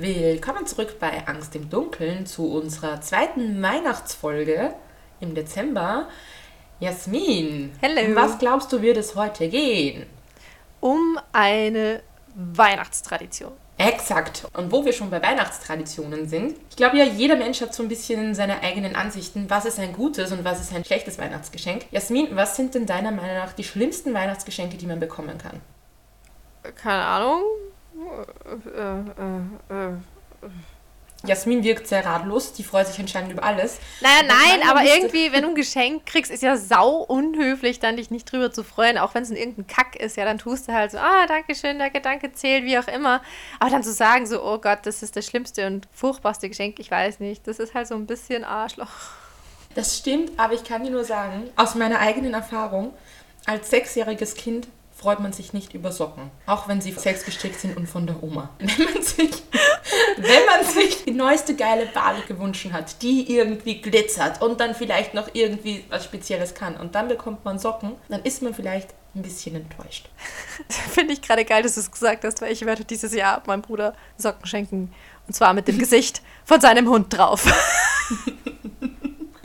Willkommen zurück bei Angst im Dunkeln zu unserer zweiten Weihnachtsfolge im Dezember. Jasmin, Hello. um was glaubst du, wird es heute gehen? Um eine Weihnachtstradition. Exakt. Und wo wir schon bei Weihnachtstraditionen sind, ich glaube ja, jeder Mensch hat so ein bisschen seine eigenen Ansichten, was ist ein gutes und was ist ein schlechtes Weihnachtsgeschenk. Jasmin, was sind denn deiner Meinung nach die schlimmsten Weihnachtsgeschenke, die man bekommen kann? Keine Ahnung. Äh, äh, äh. Jasmin wirkt sehr ratlos, die freut sich anscheinend über alles. Naja, nein, aber irgendwie, wenn du ein Geschenk kriegst, ist ja sau unhöflich, dann dich nicht drüber zu freuen. Auch wenn es in irgendein Kack ist, ja, dann tust du halt so, ah, danke schön, der Gedanke zählt, wie auch immer. Aber dann zu sagen so, oh Gott, das ist das schlimmste und furchtbarste Geschenk, ich weiß nicht, das ist halt so ein bisschen Arschloch. Das stimmt, aber ich kann dir nur sagen, aus meiner eigenen Erfahrung, als sechsjähriges Kind freut man sich nicht über Socken. Auch wenn sie selbst gestrickt sind und von der Oma. Wenn man sich, wenn man sich die neueste geile Bade gewünscht hat, die irgendwie glitzert und dann vielleicht noch irgendwie was Spezielles kann und dann bekommt man Socken, dann ist man vielleicht ein bisschen enttäuscht. Finde ich gerade geil, dass du es gesagt hast, weil ich werde dieses Jahr meinem Bruder Socken schenken. Und zwar mit dem Gesicht von seinem Hund drauf.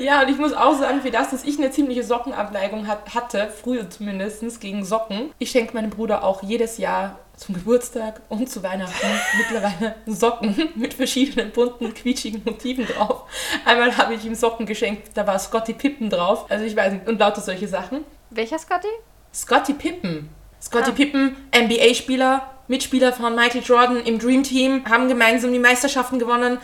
Ja, und ich muss auch sagen, für das, dass ich eine ziemliche Sockenabneigung hat, hatte, früher zumindest, gegen Socken. Ich schenke meinem Bruder auch jedes Jahr zum Geburtstag und zu Weihnachten mittlerweile Socken mit verschiedenen bunten, quietschigen Motiven drauf. Einmal habe ich ihm Socken geschenkt, da war Scotty Pippen drauf. Also ich weiß nicht, und lauter solche Sachen. Welcher Scotty? Scotty Pippen. Scotty Ah. Pippen, NBA-Spieler, Mitspieler von Michael Jordan im Dream Team, haben gemeinsam die Meisterschaften gewonnen.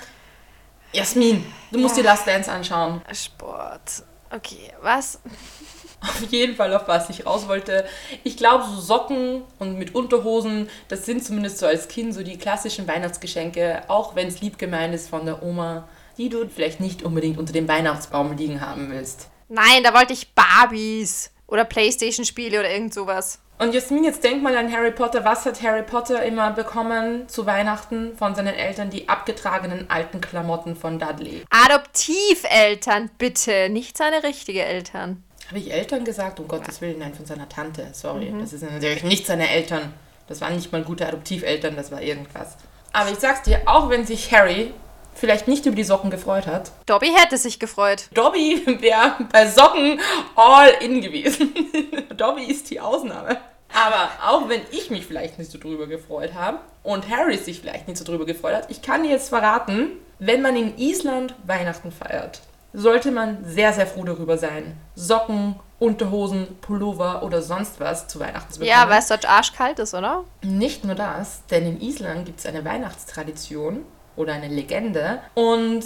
Jasmin, du musst Ja. dir Last Dance anschauen. Sport. Okay, was? Auf jeden Fall, auf was ich raus wollte. Ich glaube, so Socken und mit Unterhosen, das sind zumindest so als Kind so die klassischen Weihnachtsgeschenke, auch wenn es lieb gemeint ist von der Oma, die du vielleicht nicht unbedingt unter dem Weihnachtsbaum liegen haben willst. Nein, da wollte ich Barbies oder Playstation-Spiele oder irgend sowas. Und Jasmin, jetzt denk mal an Harry Potter. Was hat Harry Potter immer bekommen zu Weihnachten von seinen Eltern? Die abgetragenen alten Klamotten von Dudley. Adoptiveltern, bitte, nicht seine richtige Eltern. Habe ich Eltern gesagt? Um Gottes Willen, nein, von seiner Tante. Sorry, das ist natürlich nicht seine Eltern. Das waren nicht mal gute Adoptiveltern, das war irgendwas. Aber ich sag's dir, auch wenn sich Harry vielleicht nicht über die Socken gefreut hat, Dobby hätte sich gefreut. Dobby wäre bei Socken all in gewesen. Dobby ist die Ausnahme. Aber auch wenn ich mich vielleicht nicht so drüber gefreut habe und Harry sich vielleicht nicht so drüber gefreut hat, ich kann dir jetzt verraten, wenn man in Island Weihnachten feiert, sollte man sehr, sehr froh darüber sein, Socken, Unterhosen, Pullover oder sonst was zu Weihnachten zu bekommen. Ja, weil es dort arschkalt ist, oder? Nicht nur das, denn in Island gibt es eine Weihnachtstradition oder eine Legende und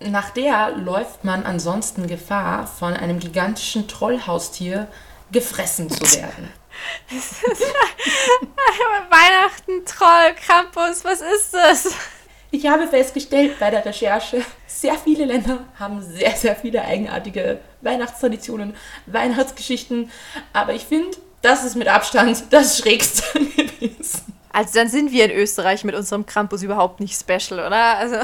nach der läuft man ansonsten Gefahr, von einem gigantischen Trollhaustier gefressen zu werden. Weihnachten, Troll, Krampus, was ist das? Ich habe festgestellt bei der Recherche, sehr viele Länder haben sehr, sehr viele eigenartige Weihnachtstraditionen, Weihnachtsgeschichten, aber ich finde, das ist mit Abstand das Schrägste gewesen. Also dann sind wir in Österreich mit unserem Krampus überhaupt nicht special, oder? Also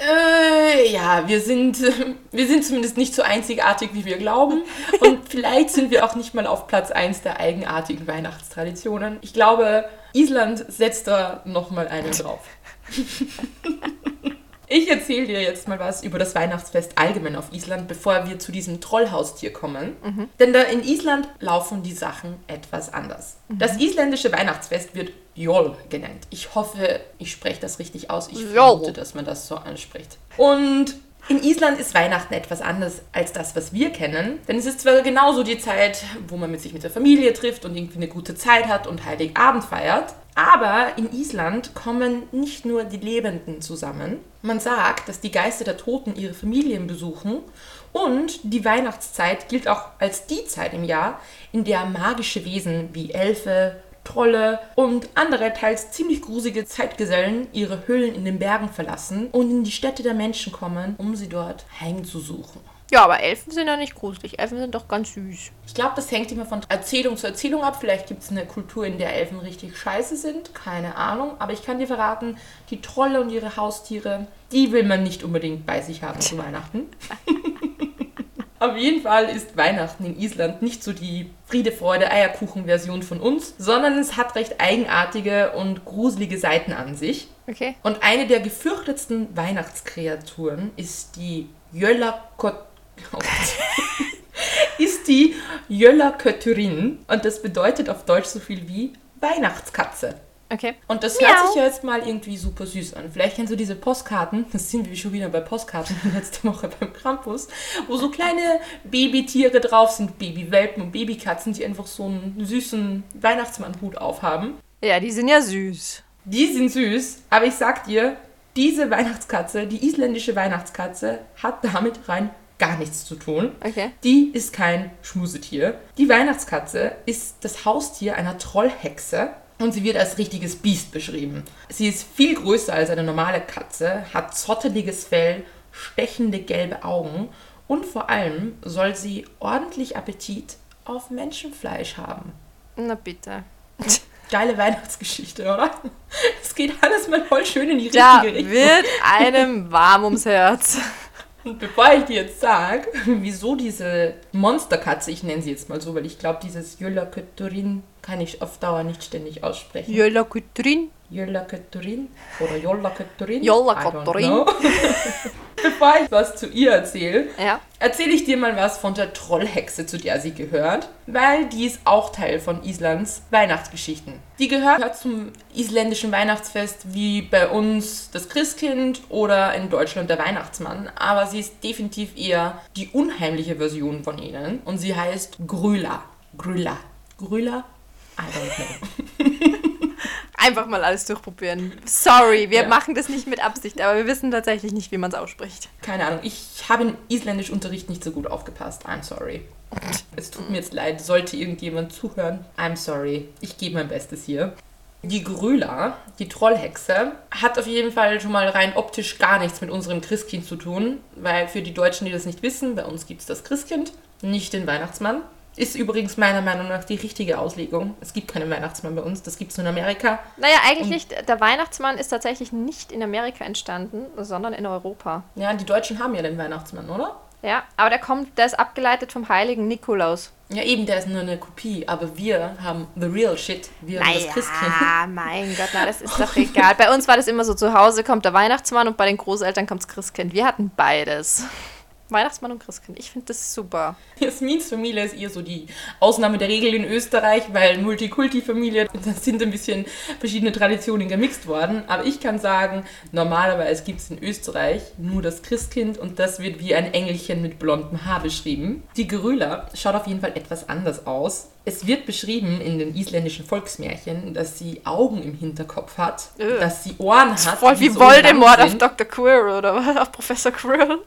Äh, ja, wir sind, wir sind zumindest nicht so einzigartig, wie wir glauben. Und vielleicht sind wir auch nicht mal auf Platz 1 der eigenartigen Weihnachtstraditionen. Ich glaube, Island setzt da nochmal einen drauf. Ich erzähle dir jetzt mal was über das Weihnachtsfest allgemein auf Island, bevor wir zu diesem Trollhaustier kommen. Denn da in Island laufen die Sachen etwas anders. Das isländische Weihnachtsfest wird Jol genannt. Ich hoffe, ich spreche das richtig aus. Ich vermute, dass man das so anspricht. Und in Island ist Weihnachten etwas anders als das, was wir kennen. Denn es ist zwar genauso die Zeit, wo man mit sich mit der Familie trifft und irgendwie eine gute Zeit hat und Heiligabend feiert. Aber in Island kommen nicht nur die Lebenden zusammen. Man sagt, dass die Geister der Toten ihre Familien besuchen. Und die Weihnachtszeit gilt auch als die Zeit im Jahr, in der magische Wesen wie Elfe, Trolle und andere teils ziemlich gruselige Zeitgesellen ihre Höhlen in den Bergen verlassen und in die Städte der Menschen kommen, um sie dort heimzusuchen. Ja, aber Elfen sind ja nicht gruselig. Elfen sind doch ganz süß. Ich glaube, das hängt immer von Erzählung zu Erzählung ab. Vielleicht gibt es eine Kultur, in der Elfen richtig scheiße sind. Keine Ahnung. Aber ich kann dir verraten, die Trolle und ihre Haustiere, die will man nicht unbedingt bei sich haben zu Weihnachten. Auf jeden Fall ist Weihnachten in Island nicht so die Friede, Freude, Eierkuchen-Version von uns, sondern es hat recht eigenartige und gruselige Seiten an sich. Okay. Und eine der gefürchtetsten Weihnachtskreaturen ist die Jöllakot... Oh ist die Jöllakötterin. Und das bedeutet auf Deutsch so viel wie Weihnachtskatze. Okay. Und das Miau. hört sich ja jetzt mal irgendwie super süß an. Vielleicht kennst du diese Postkarten, das sind wir schon wieder bei Postkarten letzte Woche beim Krampus, wo so kleine Babytiere drauf sind, Babywelpen und Babykatzen, die einfach so einen süßen Weihnachtsmannhut aufhaben. Ja, die sind ja süß. Die sind süß, aber ich sag dir, diese Weihnachtskatze, die isländische Weihnachtskatze, hat damit rein gar nichts zu tun. Okay. Die ist kein Schmusetier. Die Weihnachtskatze ist das Haustier einer Trollhexe und sie wird als richtiges Biest beschrieben. Sie ist viel größer als eine normale Katze, hat zotteliges Fell, stechende gelbe Augen und vor allem soll sie ordentlich Appetit auf Menschenfleisch haben. Na bitte. Geile Weihnachtsgeschichte, oder? Es geht alles mal voll schön in die Da richtige Richtung. wird einem warm ums Herz. Und bevor ich dir jetzt sage, wieso diese Monsterkatze, ich nenne sie jetzt mal so, weil ich glaube, dieses Jöllakötturin kann ich auf Dauer nicht ständig aussprechen. Jölla Kutrin. Jöllakötturin oder Jollakötturin? Jollakötturin. Bevor ich was zu ihr erzähle, Ja. erzähle ich dir mal was von der Trollhexe, zu der sie gehört, weil die ist auch Teil von Islands Weihnachtsgeschichten. Die gehört zum isländischen Weihnachtsfest wie bei uns das Christkind oder in Deutschland der Weihnachtsmann, aber sie ist definitiv eher die unheimliche Version von ihnen und sie heißt Grüla. Grüla. Grüla? I don't know. Einfach mal alles durchprobieren. Sorry, wir Ja. machen das nicht mit Absicht, aber wir wissen tatsächlich nicht, wie man es ausspricht. Keine Ahnung, ich habe im Isländischunterricht nicht so gut aufgepasst. I'm sorry. Es tut mir jetzt leid, sollte irgendjemand zuhören. I'm sorry. Ich gebe mein Bestes hier. Die Grüla, die Trollhexe, hat auf jeden Fall schon mal rein optisch gar nichts mit unserem Christkind zu tun, weil für die Deutschen, die das nicht wissen, bei uns gibt es das Christkind, nicht den Weihnachtsmann. Ist übrigens meiner Meinung nach die richtige Auslegung. Es gibt keinen Weihnachtsmann bei uns, das gibt es nur in Amerika. Naja, eigentlich nicht. Der Weihnachtsmann ist tatsächlich nicht in Amerika entstanden, sondern in Europa. Ja, die Deutschen haben ja den Weihnachtsmann, oder? Ja, aber der kommt, der ist abgeleitet vom heiligen Nikolaus. Ja, eben, der ist nur eine Kopie, aber wir haben the real shit. Wir haben das Christkind. mein Gott, na, das ist doch egal. Bei uns war das immer so, zu Hause kommt der Weihnachtsmann und bei den Großeltern kommt das Christkind. Wir hatten beides. Weihnachtsmann und Christkind. Ich finde das super. Jasmins Familie ist eher so die Ausnahme der Regel in Österreich, weil Multikulti-Familie, da sind ein bisschen verschiedene Traditionen gemixt worden. Aber ich kann sagen, normalerweise gibt es in Österreich nur das Christkind und das wird wie ein Engelchen mit blondem Haar beschrieben. Die Gerüla schaut auf jeden Fall etwas anders aus. Es wird beschrieben in den isländischen Volksmärchen, dass sie Augen im Hinterkopf hat, Ugh. dass sie Ohren hat. Voll wie so Voldemort auf. Dr. Quirrell oder was? Auf Professor Quirrell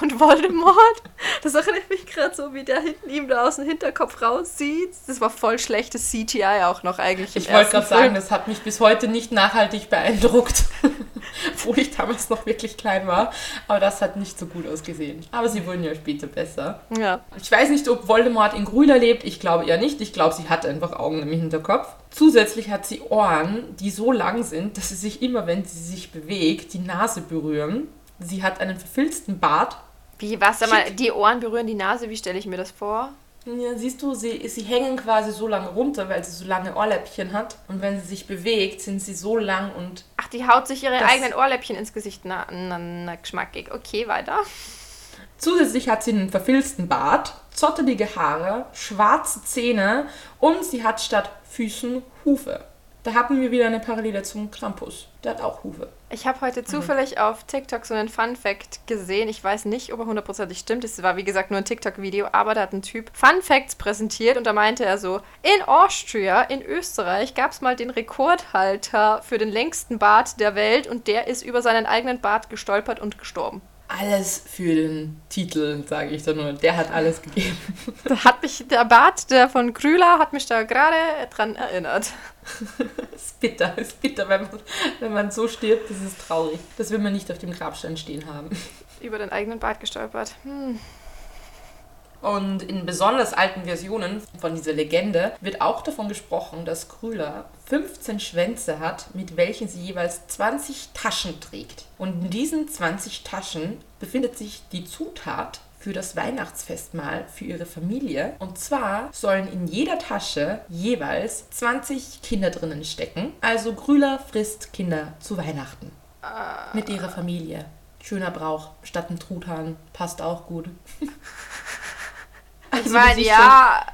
und Voldemort. Das erinnert mich gerade so, wie der hinten ihm da aus dem Hinterkopf raussieht. Das war voll schlechtes CGI auch noch eigentlich. Ich wollte gerade sagen, das hat mich bis heute nicht nachhaltig beeindruckt. Obwohl ich damals noch wirklich klein war. Aber das hat nicht so gut ausgesehen. Aber sie wurden ja später besser. Ja. Ich weiß nicht, ob Voldemort in Grüner lebt. Ich glaube eher nicht. Ich glaube, sie hat einfach Augen im Hinterkopf. Zusätzlich hat sie Ohren, die so lang sind, dass sie sich immer, wenn sie sich bewegt, die Nase berühren. Sie hat einen verfilzten Bart. Wie, was? Sag mal, die Ohren berühren die Nase, wie stelle ich mir das vor? Ja, siehst du, sie, sie hängen quasi so lange runter, weil sie so lange Ohrläppchen hat. Und wenn sie sich bewegt, sind sie so lang und Ach, die haut sich ihre eigenen Ohrläppchen ins Gesicht. Na, na, na, geschmackig. Okay, weiter. Zusätzlich hat sie einen verfilzten Bart, zottelige Haare, schwarze Zähne und sie hat statt Füßen Hufe. Da haben wir wieder eine Parallele zum Krampus. Der hat auch Hufe. Ich habe heute zufällig auf TikTok so einen Fun Fact gesehen. Ich weiß nicht, ob er hundertprozentig stimmt. Es war, wie gesagt, nur ein TikTok-Video, aber da hat ein Typ Fun Facts präsentiert und da meinte er so, in Austria, in Österreich, gab es mal den Rekordhalter für den längsten Bart der Welt und der ist über seinen eigenen Bart gestolpert und gestorben. Alles für den Titel, sage ich da nur. Der hat alles gegeben. Da hat mich der Bart der von Krüler hat mich da gerade dran erinnert. ist bitter, ist bitter, wenn man, wenn man so stirbt. Das ist traurig. Das will man nicht auf dem Grabstein stehen haben. Über den eigenen Bart gestolpert. Hm. Und in besonders alten Versionen von dieser Legende wird auch davon gesprochen, dass Krüler 15 Schwänze hat, mit welchen sie jeweils 20 Taschen trägt. Und in diesen 20 Taschen befindet sich die Zutat für das Weihnachtsfestmahl für ihre Familie. Und zwar sollen in jeder Tasche jeweils 20 Kinder drinnen stecken. Also Grüler frisst Kinder zu Weihnachten. Mit ihrer Familie. Schöner Brauch. Statt ein Truthahn. Passt auch gut. Ich Also, meine, das ist ja,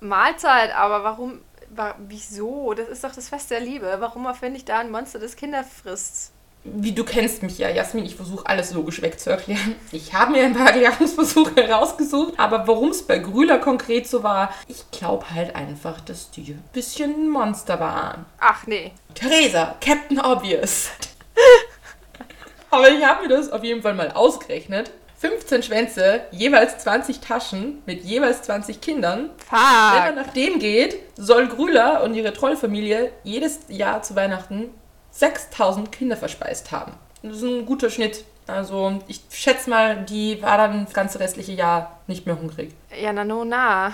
Mahlzeit, aber warum, wa- wieso? Das ist doch das Fest der Liebe. Warum erfinde ich da ein Monster, das Kinder frisst? Wie du kennst mich ja, Jasmin, ich versuche alles logisch wegzuerklären. Ich habe mir ein paar Erklärungsversuche rausgesucht, aber warum es bei Grüler konkret so war, ich glaube halt einfach, dass die ein bisschen Monster waren. Ach nee. Theresa, Captain Obvious. aber ich habe mir das auf jeden Fall mal ausgerechnet. 15 Schwänze, jeweils 20 Taschen mit jeweils 20 Kindern. Wenn man Fuck. nach dem geht, soll Grüler und ihre Trollfamilie jedes Jahr zu Weihnachten 6000 Kinder verspeist haben. Das ist ein guter Schnitt. Also ich schätze mal, die war dann das ganze restliche Jahr nicht mehr hungrig. Ja, na, no, na.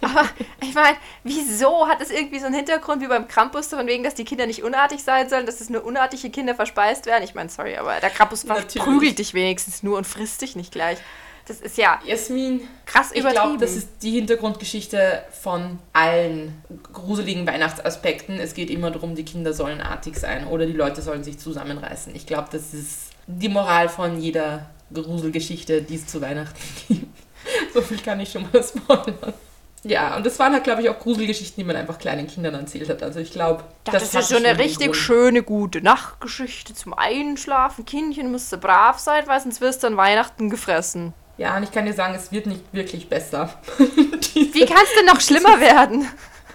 Aber ich meine, wieso hat es irgendwie so einen Hintergrund wie beim Krampus, von wegen, dass die Kinder nicht unartig sein sollen, dass es nur unartige Kinder verspeist werden? Ich meine, sorry, aber der Krampus verprügelt dich wenigstens nur und frisst dich nicht gleich. Das ist ja Jasmin, krass ich übertrieben. glaube, das ist die Hintergrundgeschichte von allen gruseligen Weihnachtsaspekten. Es geht immer darum, die Kinder sollen artig sein oder die Leute sollen sich zusammenreißen. Ich glaube, das ist die Moral von jeder Gruselgeschichte, die es zu Weihnachten gibt. So viel kann ich schon mal spoilern. Ja, und das waren halt, glaube ich, auch Gruselgeschichten, die man einfach kleinen Kindern erzählt hat. Also ich glaube, das, ist ja schon eine richtig Grund. schöne, gute Nachtgeschichte zum Einschlafen. Kindchen, musst du brav sein, weil sonst wirst du an Weihnachten gefressen. Ja, und ich kann dir sagen, es wird nicht wirklich besser. Wie kann es denn noch schlimmer werden?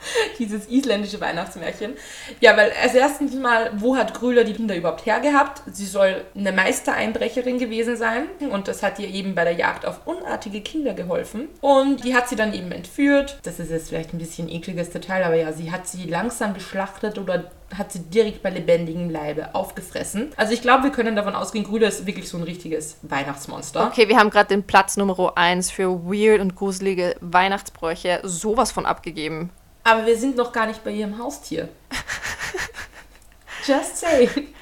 dieses isländische Weihnachtsmärchen. Ja, weil als erstes mal, wo hat Grüler die Kinder überhaupt hergehabt? Sie soll eine Meistereinbrecherin gewesen sein und das hat ihr eben bei der Jagd auf unartige Kinder geholfen. Und die hat sie dann eben entführt. Das ist jetzt vielleicht ein bisschen ekliges Detail, aber ja, sie hat sie langsam geschlachtet oder hat sie direkt bei lebendigem Leibe aufgefressen. Also ich glaube, wir können davon ausgehen, Grüler ist wirklich so ein richtiges Weihnachtsmonster. Okay, wir haben gerade den Platz Nummer 1 für weird und gruselige Weihnachtsbräuche sowas von abgegeben. Aber wir sind noch gar nicht bei ihrem Haustier. Just saying.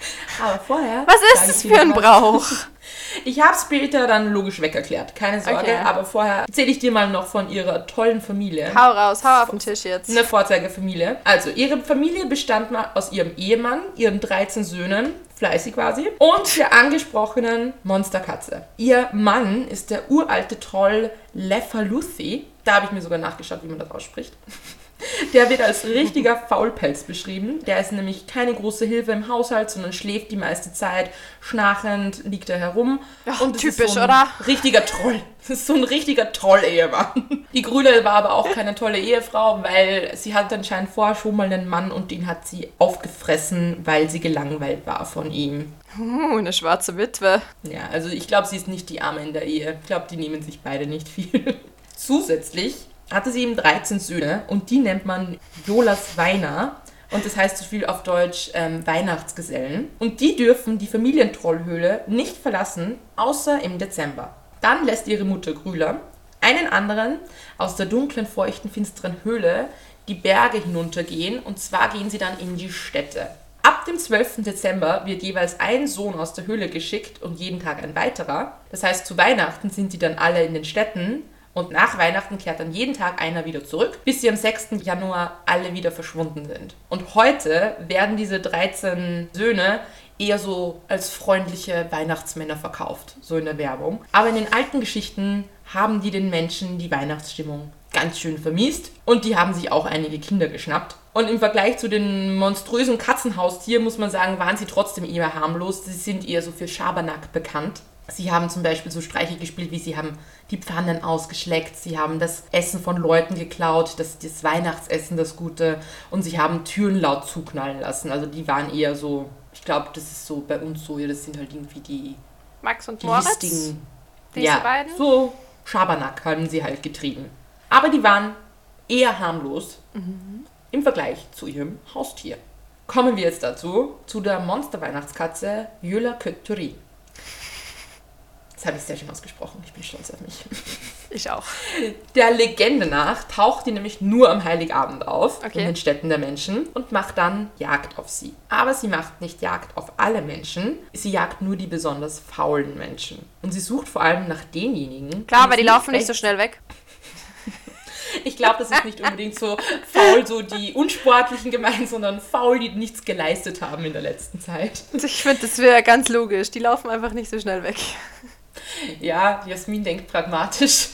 Aber vorher. Was ist das für ein. Brauch? Ich habe später dann logisch wegerklärt. Keine Sorge. Okay. Aber vorher erzähle ich dir mal noch von ihrer tollen Familie. Hau raus, hau auf den Tisch jetzt. Eine Vorzeigefamilie. Also, ihre Familie bestand mal aus ihrem Ehemann, ihren 13 Söhnen, fleißig quasi, und der angesprochenen Monsterkatze. Ihr Mann ist der uralte Troll Lefaluthi. Da habe ich mir sogar nachgeschaut, wie man das ausspricht. Der wird als richtiger Faulpelz beschrieben. Der ist nämlich keine große Hilfe im Haushalt, sondern schläft die meiste Zeit. Schnarchend liegt er herum. Ach, Und typisch, so oder? Richtiger Troll. Das ist so ein richtiger Troll-Ehemann. Die Grüne war aber auch keine tolle Ehefrau, weil sie hatte anscheinend vorher schon mal einen Mann und den hat sie aufgefressen, weil sie gelangweilt war von ihm. Uh, eine schwarze Witwe. Ja, also ich glaube, sie ist nicht die Arme in der Ehe. Ich glaube, die nehmen sich beide nicht viel. Zusätzlich hatte sie eben 13 Söhne und die nennt man Jolas Weiner. Und das heißt so viel auf Deutsch ähm, Weihnachtsgesellen. Und die dürfen die Familientrollhöhle nicht verlassen, außer im Dezember. Dann lässt ihre Mutter Grüler einen anderen aus der dunklen, feuchten, finsteren Höhle die Berge hinuntergehen. Und zwar gehen sie dann in die Städte. Ab dem 12. Dezember wird jeweils ein Sohn aus der Höhle geschickt und jeden Tag ein weiterer. Das heißt, zu Weihnachten sind die dann alle in den Städten und nach Weihnachten kehrt dann jeden Tag einer wieder zurück, bis sie am 6. Januar alle wieder verschwunden sind. Und heute werden diese 13 Söhne eher so als freundliche Weihnachtsmänner verkauft, so in der Werbung. Aber in den alten Geschichten haben die den Menschen die Weihnachtsstimmung ganz schön vermiest und die haben sich auch einige Kinder geschnappt. Und im Vergleich zu den monströsen Katzenhaustieren muss man sagen, waren sie trotzdem eher harmlos. Sie sind eher so für Schabernack bekannt. Sie haben zum Beispiel so Streiche gespielt, wie sie haben die Pfannen ausgeschleckt, sie haben das Essen von Leuten geklaut, das, das Weihnachtsessen, das Gute, und sie haben Türen laut zuknallen lassen. Also die waren eher so, ich glaube, das ist so bei uns so, ja, das sind halt irgendwie die, Max und die Moritz. listigen. diese ja, beiden? so Schabernack haben sie halt getrieben. Aber die waren eher harmlos im Vergleich zu ihrem Haustier. Kommen wir jetzt dazu, zu der Monster-Weihnachtskatze Jöla Kötturi. Das habe ich sehr schön ausgesprochen. Ich bin stolz auf mich. Ich auch. Der Legende nach taucht die nämlich nur am Heiligabend auf Okay. in den Städten der Menschen und macht dann Jagd auf sie. Aber sie macht nicht Jagd auf alle Menschen, sie jagt nur die besonders faulen Menschen. Und sie sucht vor allem nach denjenigen. Klar, aber die laufen nicht so schnell weg. Ich glaube, das ist nicht unbedingt so faul, so die Unsportlichen gemeint, sondern faul, die nichts geleistet haben in der letzten Zeit. Ich finde, das wäre ganz logisch. Die laufen einfach nicht so schnell weg. Ja, Jasmin denkt pragmatisch.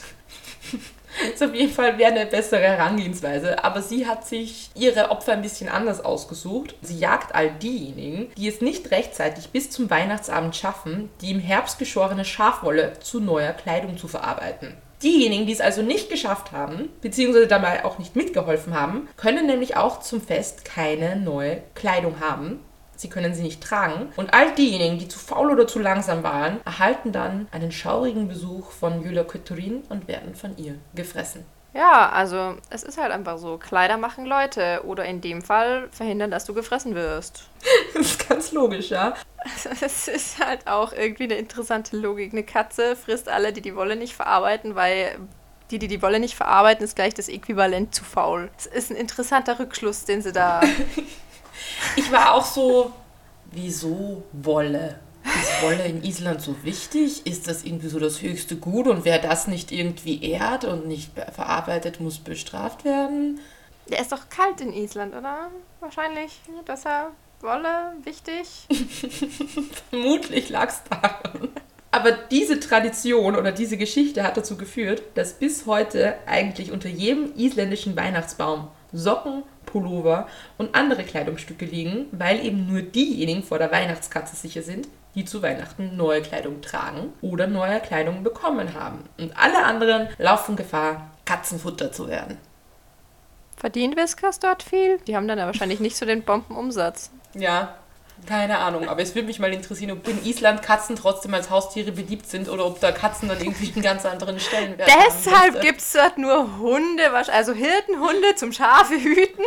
ist auf jeden Fall wäre eine bessere Herangehensweise. Aber sie hat sich ihre Opfer ein bisschen anders ausgesucht. Sie jagt all diejenigen, die es nicht rechtzeitig bis zum Weihnachtsabend schaffen, die im Herbst geschorene Schafwolle zu neuer Kleidung zu verarbeiten. Diejenigen, die es also nicht geschafft haben, beziehungsweise dabei auch nicht mitgeholfen haben, können nämlich auch zum Fest keine neue Kleidung haben. Sie können sie nicht tragen. Und all diejenigen, die zu faul oder zu langsam waren, erhalten dann einen schaurigen Besuch von Julia Kötturin und werden von ihr gefressen. Ja, also es ist halt einfach so. Kleider machen Leute oder in dem Fall verhindern, dass du gefressen wirst. Das ist ganz logisch, ja. Es ist halt auch irgendwie eine interessante Logik. Eine Katze frisst alle, die die Wolle nicht verarbeiten, weil die, die die Wolle nicht verarbeiten, ist gleich das Äquivalent zu faul. Es ist ein interessanter Rückschluss, den sie da... Ich war auch so, wieso Wolle? Ist Wolle in Island so wichtig? Ist das irgendwie so das höchste Gut? Und wer das nicht irgendwie ehrt und nicht be- verarbeitet, muss bestraft werden? Der ist doch kalt in Island, oder? Wahrscheinlich besser Wolle, wichtig. Vermutlich lag es daran. Aber diese Tradition oder diese Geschichte hat dazu geführt, dass bis heute eigentlich unter jedem isländischen Weihnachtsbaum Socken, Pullover und andere Kleidungsstücke liegen, weil eben nur diejenigen vor der Weihnachtskatze sicher sind, die zu Weihnachten neue Kleidung tragen oder neue Kleidung bekommen haben. Und alle anderen laufen Gefahr, Katzenfutter zu werden. Verdient Whiskers dort viel? Die haben dann ja wahrscheinlich nicht so den Bombenumsatz. Ja, keine Ahnung. Aber es würde mich mal interessieren, ob in Island Katzen trotzdem als Haustiere beliebt sind oder ob da Katzen dann irgendwie einen ganz anderen Stellenwert haben. Deshalb gibt es dort nur Hunde, also Hirtenhunde zum Schafe hüten.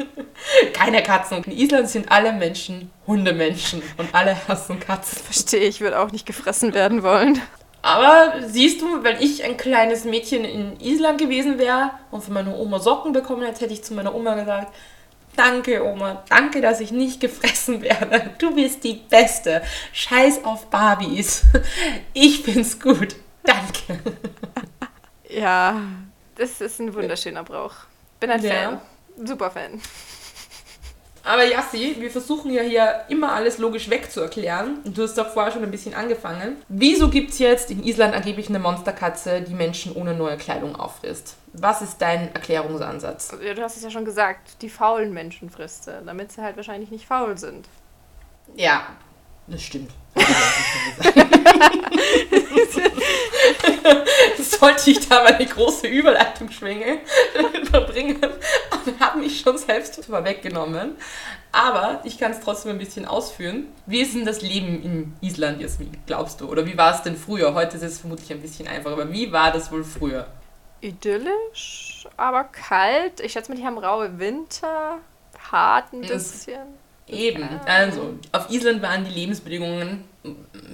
keine Katzen. In Island sind alle Menschen Hundemenschen und alle hassen Katzen. Verstehe, ich würde auch nicht gefressen werden wollen. Aber siehst du, wenn ich ein kleines Mädchen in Island gewesen wäre und von meiner Oma Socken bekommen hätte, hätte ich zu meiner Oma gesagt, danke Oma, danke, dass ich nicht gefressen werde. Du bist die Beste. Scheiß auf Barbies. Ich find's gut. Danke. Ja, das ist ein wunderschöner Brauch. Bin ein Ja. Fan. Super Fan. Aber Yassi, wir versuchen ja hier immer alles logisch wegzuerklären. Du hast doch vorher schon ein bisschen angefangen. Wieso gibt es jetzt in Island angeblich eine Monsterkatze, die Menschen ohne neue Kleidung auffrisst? Was ist dein Erklärungsansatz? Ja, Du hast es ja schon gesagt, die faulen Menschen frisst sie, damit sie halt wahrscheinlich nicht faul sind. Ja, das stimmt. Das. Sollte ich da mal eine große Überleitung schwingen, verbringen und habe mich schon selbst vorweggenommen. Aber ich kann es trotzdem ein bisschen ausführen. Wie ist denn das Leben in Island, Jasmin, glaubst du? Oder wie war es denn früher? Heute ist es vermutlich ein bisschen einfacher, aber wie war das wohl früher? Idyllisch, aber kalt. Ich schätze mal, die haben raue Winter, hart ein bisschen. Eben, also auf Island waren die Lebensbedingungen,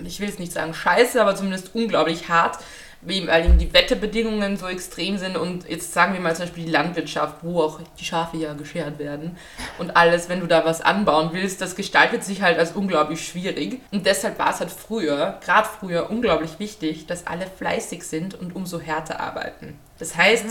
ich will jetzt nicht sagen scheiße, aber zumindest unglaublich hart, weil eben die Wetterbedingungen so extrem sind und jetzt sagen wir mal zum Beispiel die Landwirtschaft, wo auch die Schafe ja geschert werden und alles, wenn du da was anbauen willst, das gestaltet sich halt als unglaublich schwierig und deshalb war es halt früher, gerade früher, unglaublich wichtig, dass alle fleißig sind und umso härter arbeiten. Das heißt,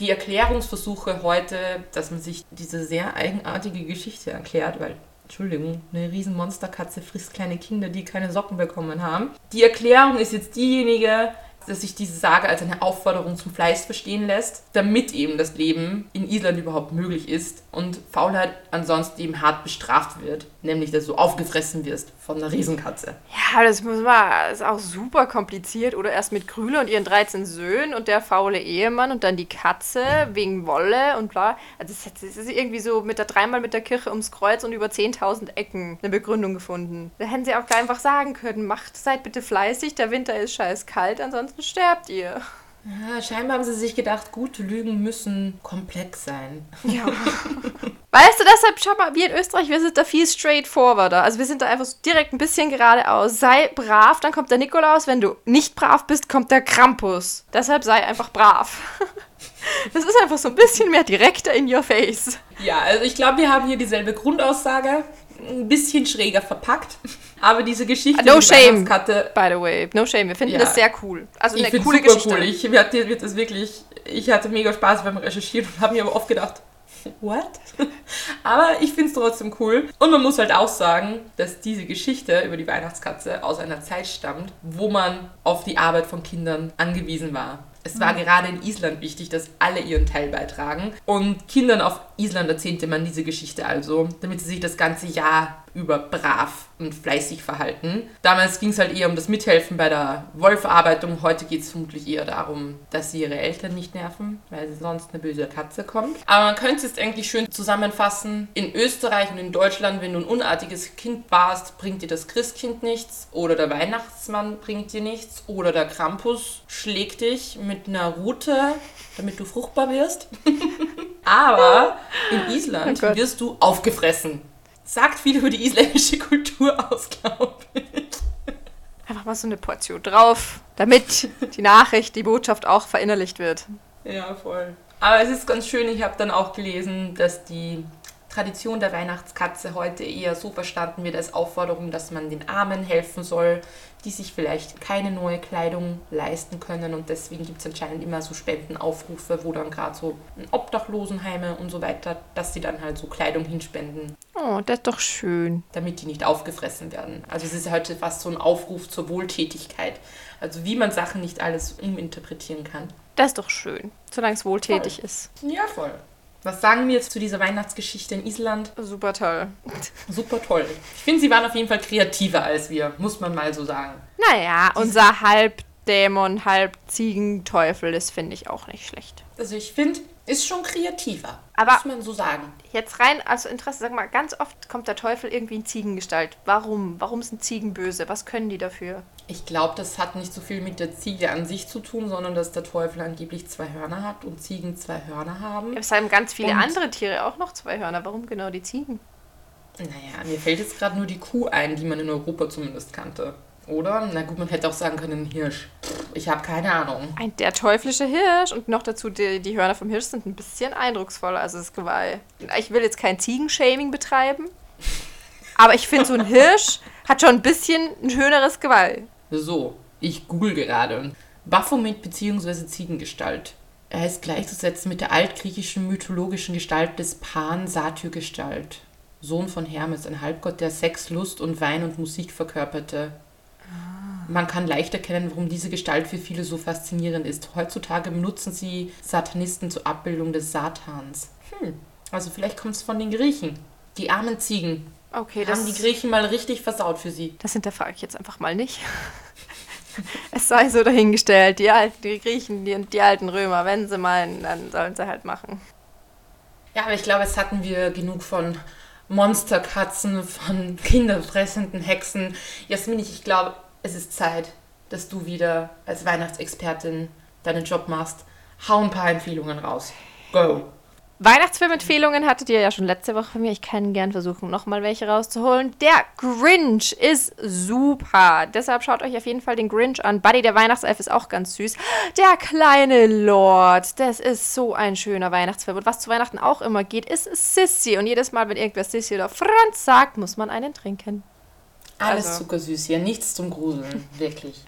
die Erklärungsversuche heute, dass man sich diese sehr eigenartige Geschichte erklärt, weil Entschuldigung, eine riesen Monsterkatze frisst kleine Kinder, die keine Socken bekommen haben. Die Erklärung ist jetzt diejenige, dass sich diese Sage als eine Aufforderung zum Fleiß verstehen lässt, damit eben das Leben in Island überhaupt möglich ist und Faulheit ansonsten eben hart bestraft wird, nämlich dass du aufgefressen wirst von einer Riesenkatze. Ja, das muss man, ist auch super kompliziert. Oder erst mit Krüle und ihren 13 Söhnen und der faule Ehemann und dann die Katze wegen Wolle und bla. Also das ist irgendwie so mit der dreimal mit der Kirche ums Kreuz und über 10.000 Ecken eine Begründung gefunden. Da hätten sie auch einfach sagen können, macht, seid bitte fleißig, der Winter ist scheiß kalt, ansonsten sterbt ihr. Ja, scheinbar haben sie sich gedacht, gute Lügen müssen komplex sein. Ja. weißt du, deshalb, schau mal, wir in Österreich, wir sind da viel straightforwarder. Also wir sind da einfach so direkt ein bisschen geradeaus. Sei brav, dann kommt der Nikolaus. Wenn du nicht brav bist, kommt der Krampus. Deshalb sei einfach brav. Das ist einfach so ein bisschen mehr direkter in your face. Ja, also ich glaube, wir haben hier dieselbe Grundaussage. Ein bisschen schräger verpackt. Aber diese Geschichte. No die shame. By the way, no shame. Wir finden Ja. das sehr cool. Also Ich eine coole super Geschichte. cool. Ich dir wird das wirklich. Ich hatte mega Spaß beim Recherchieren und habe mir aber oft gedacht, what? aber ich finde es trotzdem cool. Und man muss halt auch sagen, dass diese Geschichte über die Weihnachtskatze aus einer Zeit stammt, wo man auf die Arbeit von Kindern angewiesen war. Es war gerade in Island wichtig, dass alle ihren Teil beitragen. Und Kindern auf Island erzählte man diese Geschichte also, damit sie sich das ganze Jahr über brav und fleißig verhalten. Damals ging es halt eher um das Mithelfen bei der Wollverarbeitung. Heute geht es vermutlich eher darum, dass sie ihre Eltern nicht nerven, weil sonst eine böse Katze kommt. Aber man könnte es eigentlich schön zusammenfassen. In Österreich und in Deutschland, wenn du ein unartiges Kind warst, bringt dir das Christkind nichts oder der Weihnachtsmann bringt dir nichts oder der Krampus schlägt dich mit einer Rute, damit du fruchtbar wirst. Aber in Island Oh wirst du aufgefressen. Sagt viel über die isländische Kultur aus, glaube ich. Einfach mal so eine Portion drauf, damit die Nachricht, die Botschaft auch verinnerlicht wird. Ja, voll. Aber es ist ganz schön, ich habe dann auch gelesen, dass die Tradition der Weihnachtskatze heute eher so verstanden wird als Aufforderung, dass man den Armen helfen soll, die sich vielleicht keine neue Kleidung leisten können. Und deswegen gibt es anscheinend immer so Spendenaufrufe, wo dann gerade so Obdachlosenheime und so weiter, dass sie dann halt so Kleidung hinspenden, Oh, das ist doch schön. damit die nicht aufgefressen werden. Also es ist heute fast so ein Aufruf zur Wohltätigkeit. Also wie man Sachen nicht alles uminterpretieren kann. Das ist doch schön, solange es wohltätig ist. Ja, voll. Was sagen wir jetzt zu dieser Weihnachtsgeschichte in Island? Super toll. Super toll. Ich finde, sie waren auf jeden Fall kreativer als wir, muss man mal so sagen. Naja, unser Halbdämon, Halbziegenteufel, das finde ich auch nicht schlecht. Also ich finde, ist schon kreativer. Aber- muss man so sagen. Jetzt rein, also Interesse, sag mal, ganz oft kommt der Teufel irgendwie in Ziegengestalt. Warum? Warum sind Ziegen böse? Was können die dafür? Ich glaube, das hat nicht so viel mit der Ziege an sich zu tun, sondern dass der Teufel angeblich zwei Hörner hat und Ziegen zwei Hörner haben. Es haben ganz viele Und- andere Tiere auch noch zwei Hörner. Warum genau die Ziegen? Naja, mir fällt jetzt gerade nur die Kuh ein, die man in Europa zumindest kannte. Oder? Na gut, man hätte auch sagen können, Hirsch. Pff, Ich habe keine Ahnung. Ein, der teuflische Hirsch und noch dazu die, die Hörner vom Hirsch sind ein bisschen eindrucksvoller als das Geweih. Ich will jetzt kein Ziegenshaming betreiben, aber ich finde, so ein Hirsch hat schon ein bisschen ein schöneres Geweih. So, ich google gerade. Baphomet bzw. Ziegengestalt. Er ist gleichzusetzen mit der altgriechischen mythologischen Gestalt des Pan Satyr-Gestalt. Sohn von Hermes, ein Halbgott, der Sex, Lust und Wein und Musik verkörperte. Man kann leicht erkennen, warum diese Gestalt für viele so faszinierend ist. Heutzutage benutzen sie Satanisten zur Abbildung des Satans. Hm, also vielleicht kommt es von den Griechen. Die armen Ziegen. Okay, Haben die Griechen mal richtig versaut für sie. das hinterfrage ich jetzt einfach mal nicht. es sei so dahingestellt, die alten die Griechen die, und die alten Römer, wenn sie meinen, dann sollen sie halt machen. Ja, aber ich glaube, jetzt hatten wir genug von Monsterkatzen, von kinderfressenden Hexen. Jasmin, ich glaube, es ist Zeit, dass du wieder als Weihnachtsexpertin deinen Job machst. Hau ein paar Empfehlungen raus. Go. Weihnachtsfilmempfehlungen hattet ihr ja schon letzte Woche von mir. Ich kann gern versuchen, nochmal welche rauszuholen. Der Grinch ist super. Deshalb schaut euch auf jeden Fall den Grinch an. Buddy, der Weihnachtself, ist auch ganz süß. Der kleine Lord, das ist so ein schöner Weihnachtsfilm. Und was zu Weihnachten auch immer geht, ist Sissy. Und jedes Mal, wenn irgendwer Sissy oder Franz sagt, muss man einen trinken. Alles Also- zuckersüß hier, nichts zum Gruseln. Wirklich.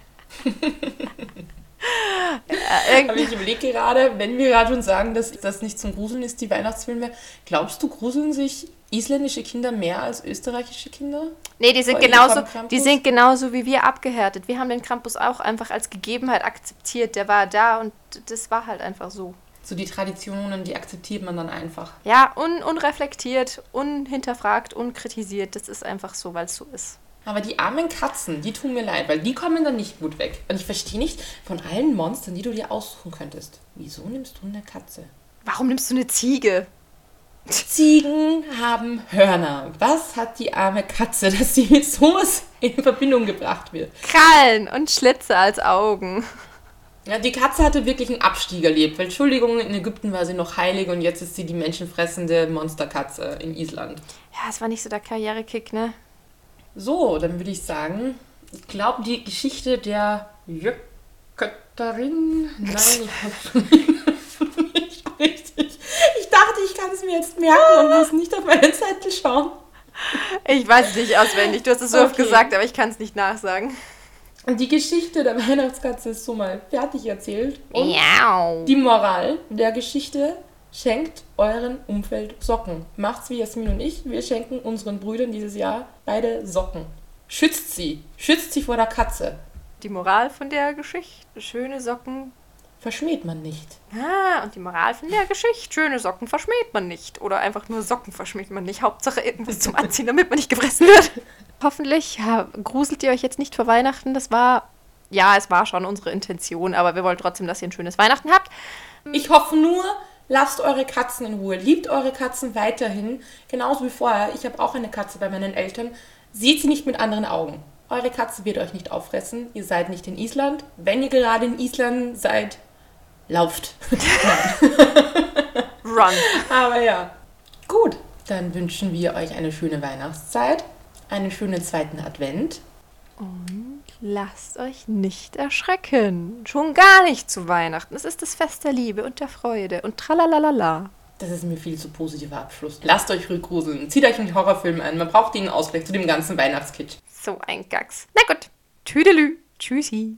Aber ich überlege gerade, wenn wir gerade schon sagen, dass das nicht zum Gruseln ist, die Weihnachtsfilme, glaubst du, gruseln sich isländische Kinder mehr als österreichische Kinder? Nee, die sind genauso, die sind genauso wie wir abgehärtet. Wir haben den Krampus auch einfach als Gegebenheit akzeptiert. Der war da und das war halt einfach so. So die Traditionen, die akzeptiert man dann einfach. Ja, un unreflektiert, unhinterfragt, unkritisiert. Das ist einfach so, weil es so ist. Aber die armen Katzen, die tun mir leid, weil die kommen dann nicht gut weg. Und ich verstehe nicht, von allen Monstern, die du dir aussuchen könntest, wieso nimmst du eine Katze? Warum nimmst du eine Ziege? Ziegen haben Hörner. Was hat die arme Katze, dass sie mit sowas in Verbindung gebracht wird? Krallen und Schlitze als Augen. Ja, die Katze hatte wirklich einen Abstieg erlebt, weil Entschuldigung, in Ägypten war sie noch heilig und jetzt ist sie die menschenfressende Monsterkatze in Island. Ja, es war nicht so der Karrierekick, ne? So, dann würde ich sagen, ich glaube, die Geschichte der Jökatterin. Nein, ich habe nicht richtig. Ich dachte, ich kann es mir jetzt merken und muss nicht auf meinen Zettel schauen. Ich weiß es nicht auswendig. Du hast es so oft Okay. gesagt, aber ich kann es nicht nachsagen. Die Geschichte der Weihnachtskatze ist so mal fertig erzählt. Und Ja. die Moral der Geschichte schenkt euren Umfeld Socken. Macht's wie Jasmin und ich. Wir schenken unseren Brüdern dieses Jahr beide Socken. Schützt sie. Schützt sie vor der Katze. Die Moral von der Geschichte: schöne Socken. Verschmäht man nicht. Ah, und die Moral von der Geschichte: schöne Socken verschmäht man nicht. Oder einfach nur Socken verschmäht man nicht. Hauptsache irgendwas zum Anziehen, damit man nicht gefressen wird. Hoffentlich ja, gruselt ihr euch jetzt nicht vor Weihnachten. Das war, ja, es war schon unsere Intention, aber wir wollen trotzdem, dass ihr ein schönes Weihnachten habt. Ich hoffe nur, lasst eure Katzen in Ruhe. Liebt eure Katzen weiterhin. Genauso wie vorher. Ich habe auch eine Katze bei meinen Eltern. Seht sie nicht mit anderen Augen. Eure Katze wird euch nicht auffressen. Ihr seid nicht in Island. Wenn ihr gerade in Island seid, lauft. Run. Aber ja. Gut, dann wünschen wir euch eine schöne Weihnachtszeit, einen schönen zweiten Advent. Lasst euch nicht erschrecken. Schon gar nicht zu Weihnachten. Es ist das Fest der Liebe und der Freude und tralalala. Das ist mir viel zu positiver Abschluss. Lasst euch ruhig gruseln. Zieht euch einen Horrorfilm an. Man braucht den Ausgleich zu dem ganzen Weihnachtskitsch. So ein Gags. Na gut. Tüdelü. Tschüssi.